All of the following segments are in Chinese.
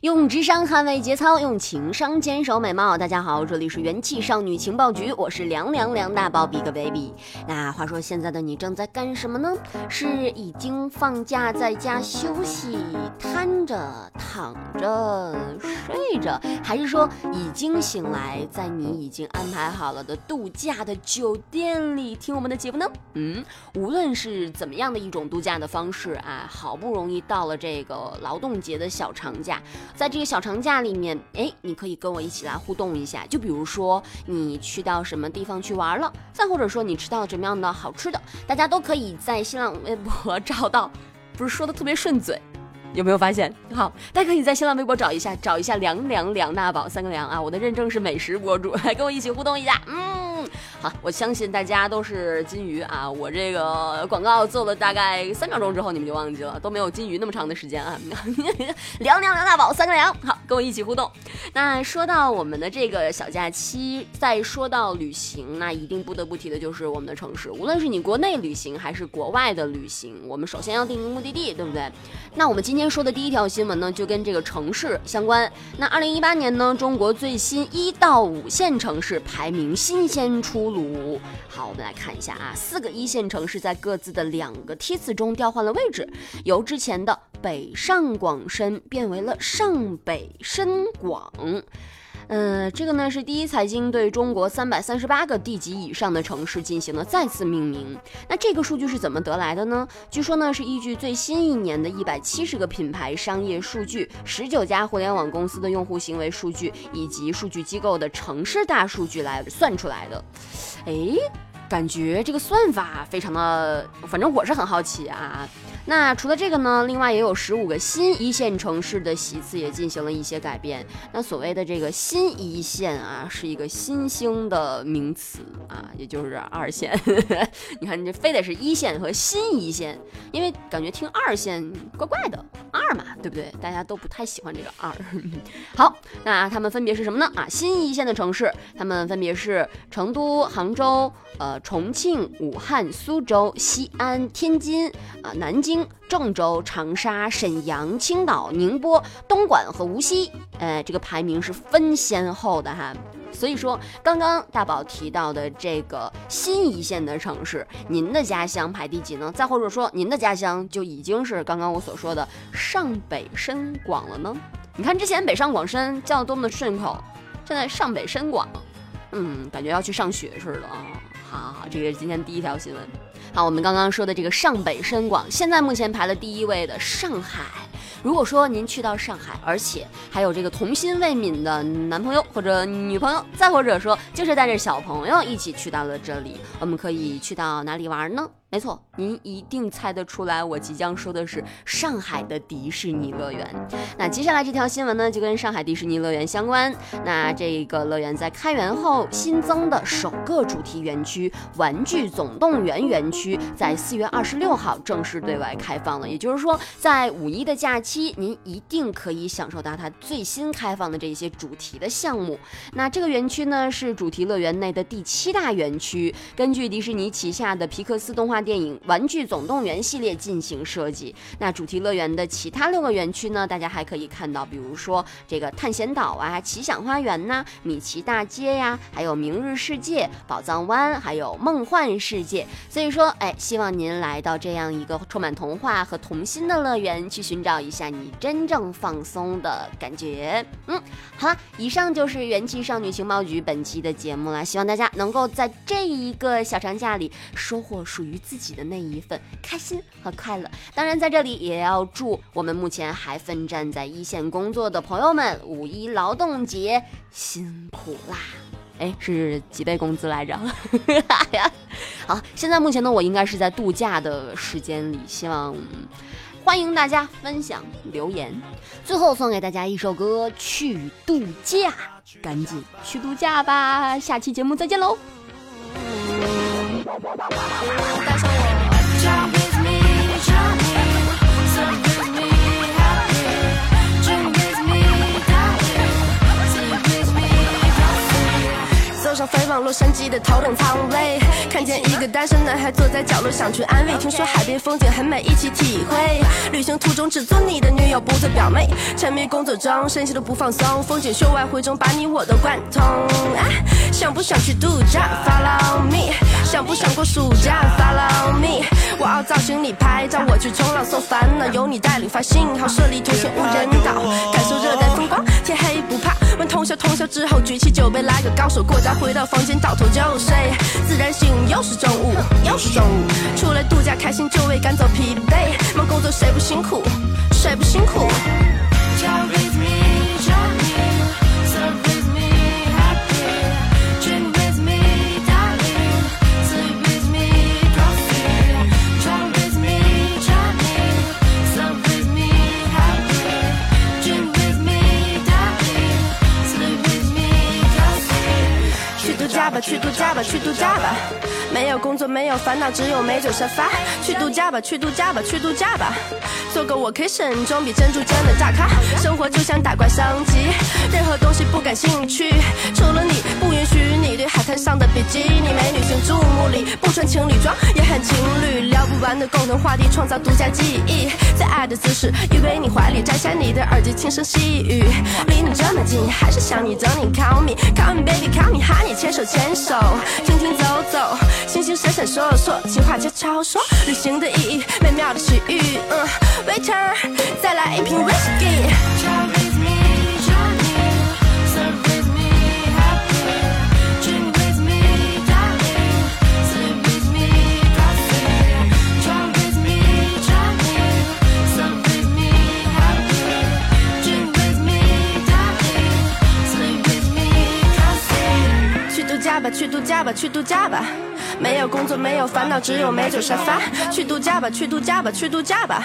用智商捍卫节操，用情商坚守美貌。大家好，这里是元气少女情报局，我是凉凉凉大宝 Big Baby。那话说，现在的你正在干什么呢？是已经放假在家休息，瘫着、躺着、睡着，还是说已经醒来，在你已经安排好了的度假的酒店里听我们的节目呢？嗯，无论是怎么样的一种度假的方式啊，好不容易到了这个劳动节的小长假。在这个小长假里面，哎，你可以跟我一起来互动一下。就比如说，你去到什么地方去玩了，再或者说你吃到了什么样的好吃的，大家都可以在新浪微博 找到。不是说的特别顺嘴，有没有发现？好，大家可以在新浪微博找一下，找一下凉凉梁大宝三个凉啊，我的认证是美食博主，来跟我一起互动一下。嗯。好，我相信大家都是金鱼啊！我这个广告做了大概三秒钟之后，你们就忘记了，都没有金鱼那么长的时间啊！凉凉梁大宝三个凉，好，跟我一起互动。那说到我们的这个小假期，再说到旅行，那一定不得不提的就是我们的城市。无论是你国内旅行还是国外的旅行，我们首先要定一个目的地，对不对？那我们今天说的第一条新闻呢，就跟这个城市相关。那二零一八年呢，中国最新一到五线城市排名新鲜出。鲁好，我们来看一下啊，四个一线城市在各自的两个梯次中调换了位置，由之前的北上广深变为了上北深广。嗯，这个呢是第一财经对中国三百三十八个地级以上的城市进行了再次命名。那这个数据是怎么得来的呢？据说呢是依据最新一年的一百七十个品牌商业数据、十九家互联网公司的用户行为数据以及数据机构的城市大数据来算出来的。哎，感觉这个算法非常的，反正我是很好奇啊。那除了这个呢，另外也有十五个新一线城市的席次也进行了一些改变。那所谓的这个新一线啊，是一个新兴的名词啊，也就是二线。你看，你这非得是一线和新一线，因为感觉听二线怪怪的，二嘛，对不对？大家都不太喜欢这个二。好，那他们分别是什么呢？啊，新一线的城市，他们分别是成都、杭州、呃重庆、武汉、苏州、西安、天津啊、南京。京郑州、长沙、沈阳、青岛、宁波、东莞和无锡，呃，这个排名是分先后的哈。所以说，刚刚大宝提到的这个新一线的城市，您的家乡排第几呢？再或者说，您的家乡就已经是刚刚我所说的上北深广了呢？你看之前北上广深叫的多么的顺口，现在上北深广，嗯，感觉要去上学似的啊。好好，这个是今天第一条新闻。好，我们刚刚说的这个上北深广，现在目前排了第一位的上海。如果说您去到上海，而且还有这个童心未泯的男朋友或者女朋友，再或者说就是带着小朋友一起去到了这里，我们可以去到哪里玩呢？没错，您一定猜得出来，我即将说的是上海的迪士尼乐园。那接下来这条新闻呢，就跟上海迪士尼乐园相关。那这个乐园在开园后新增的首个主题园区——玩具总动员园区，在四月二十六号正式对外开放了。也就是说，在五一的假期，您一定可以享受到它最新开放的这些主题的项目。那这个园区呢，是主题乐园内的第七大园区，根据迪士尼旗下的皮克斯动画。电影《玩具总动员》系列进行设计。那主题乐园的其他六个园区呢？大家还可以看到，比如说这个探险岛啊、奇想花园呐、米奇大街呀，还有明日世界、宝藏湾，还有梦幻世界。所以说，哎，希望您来到这样一个充满童话和童心的乐园，去寻找一下你真正放松的感觉。嗯，好了，以上就是元气少女情报局本期的节目了。希望大家能够在这一个小长假里收获属于自。自己的那一份开心和快乐，当然在这里也要祝我们目前还奋战在一线工作的朋友们五一劳动节辛苦啦！哎，是几倍工资来着？好，现在目前呢，我应该是在度假的时间里，希望欢迎大家分享留言。最后送给大家一首歌《去度假》。赶紧去度假吧！下期节目再见喽。带上我洛杉矶的头等舱位，看见一个单身男孩坐在角落，想去安慰。听说海边风景很美，一起体会。旅行途中只做你的女友，不做表妹。沉迷工作中，身心都不放松。风景秀外汇中，把你我都贯通。啊，想不想去度假？Follow me。想不想过暑假？Follow me。我凹造型你拍照，我去冲浪，so 烦恼由你带领发信号，设立图形无人岛，宵之后，举起酒杯来个高手过招，回到房间倒头就睡。自然醒，又是中午，又是中午。出来度假开心就为赶走疲惫，忙工作谁不辛苦？谁不辛苦吧，去度假吧，去度假吧。没有工作，没有烦恼，只有美酒沙发。去度假吧，去度假吧，去度假吧。做个 vacation，装比珍珠真的大咖。生活就像打怪升级，任何东西不感兴趣，除了你对海滩上的比基尼美女行注目礼，不穿情侣装也很情侣，聊不完的共同话题，创造独家记忆。在爱的姿势，依偎你怀里，摘下你的耳机，轻声细语。离你这么近，还是想你，等你 call me，call me baby，call me honey，牵手牵手，停停走走，星星闪闪烁烁，情话悄悄说，旅行的意义，美妙的奇遇。嗯，waiter，再来一瓶 whiskey。去度假吧，没有工作，没有烦恼，只有美酒沙发。去度假吧，去度假吧，去度假吧。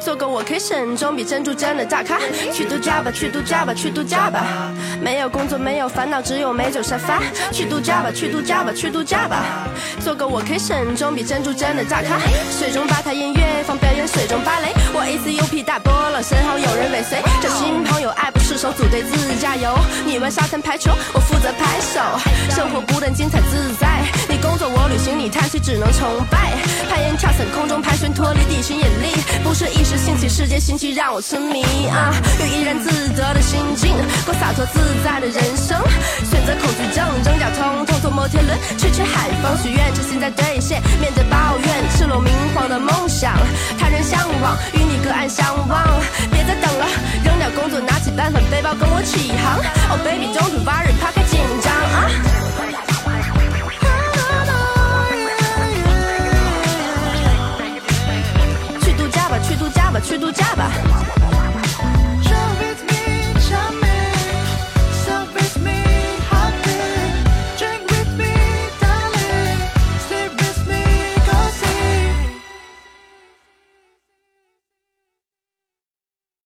做个 vacation，装比珍珠真的大咖。去度假吧，去度假吧，去度假吧。没有工作，没有烦恼，只有美酒沙发。去度假吧，去度假吧，去度假吧。做个 vacation，装比珍珠真的大咖。水中吧台音乐放表演，水中芭蕾。我 A C U P 大波浪，身后有人尾随。找新朋友，爱不释手，组队自驾游。你玩沙滩排球，我负责拍手。生活不但精彩自在，工作我旅行，你叹息只能崇拜。攀岩跳伞，空中盘旋，脱离地心引力，不是一时兴起，世界新奇让我痴迷啊！用怡然自得的心境，过洒脱自在的人生。选择恐惧症，挣扎通通坐摩天轮，吹吹海风，许愿真心在兑现。面对抱怨，赤裸明晃的梦想，他人向往，与你隔岸相望。别再等了，扔掉工作，拿起单反背包跟我起航。Oh baby，don't worry，嫁吧。